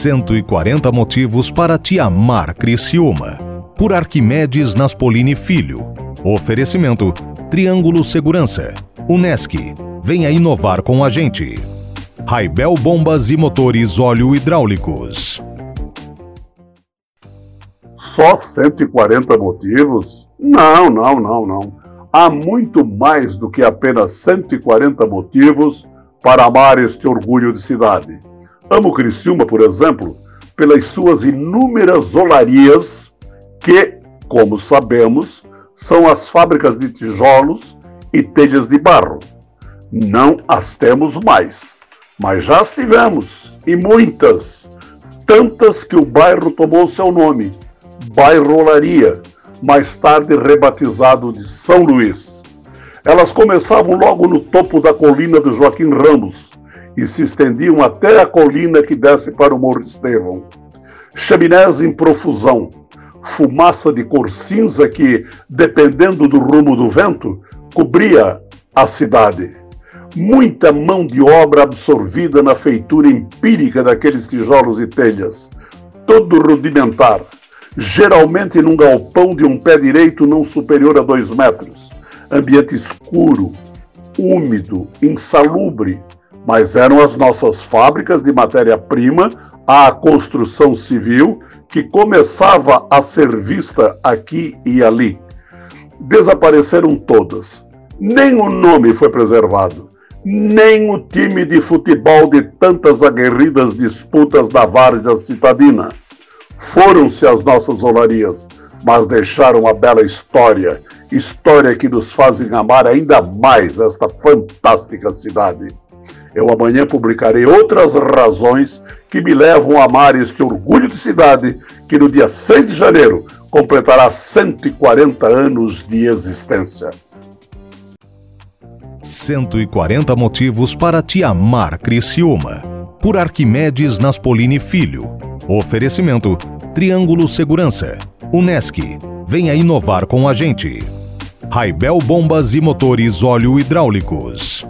140 motivos para te amar Criciúma. Por Arquimedes Naspolini Filho. Oferecimento Triângulo Segurança. Unesc. Venha inovar com a gente. Raibel Bombas e Motores Óleo Hidráulicos. Só 140 motivos? Não, não, não, não. Há muito mais do que apenas 140 motivos para amar este orgulho de cidade. Amo Criciúma, por exemplo, pelas suas inúmeras olarias que, como sabemos, são as fábricas de tijolos e telhas de barro. Não as temos mais, mas já as tivemos, e muitas, tantas que o bairro tomou seu nome, Bairro Olaria, mais tarde rebatizado de São Luís. Elas começavam logo no topo da colina do Joaquim Ramos e se estendiam até a colina que desce para o Morro Estevão. Chaminés em profusão, fumaça de cor cinza que, dependendo do rumo do vento, cobria a cidade. Muita mão de obra absorvida na feitura empírica daqueles tijolos e telhas, todo rudimentar, geralmente num galpão de um pé direito não superior a dois metros. Ambiente escuro, úmido, insalubre, mas eram as nossas fábricas de matéria-prima à construção civil que começava a ser vista aqui e ali. Desapareceram todas. Nem o nome foi preservado, nem o time de futebol de tantas aguerridas disputas da várzea citadina. Foram-se as nossas olarias, mas deixaram a bela história, história que nos fazem amar ainda mais esta fantástica cidade. Eu amanhã publicarei outras razões que me levam a amar este orgulho de cidade que no dia 6 de janeiro completará 140 anos de existência. 140 motivos para te amar Criciúma. Por Arquimedes Naspolini Filho. Oferecimento Triângulo Segurança. Unesc. Venha inovar com a gente. Raibel Bombas e Motores Óleo Hidráulicos.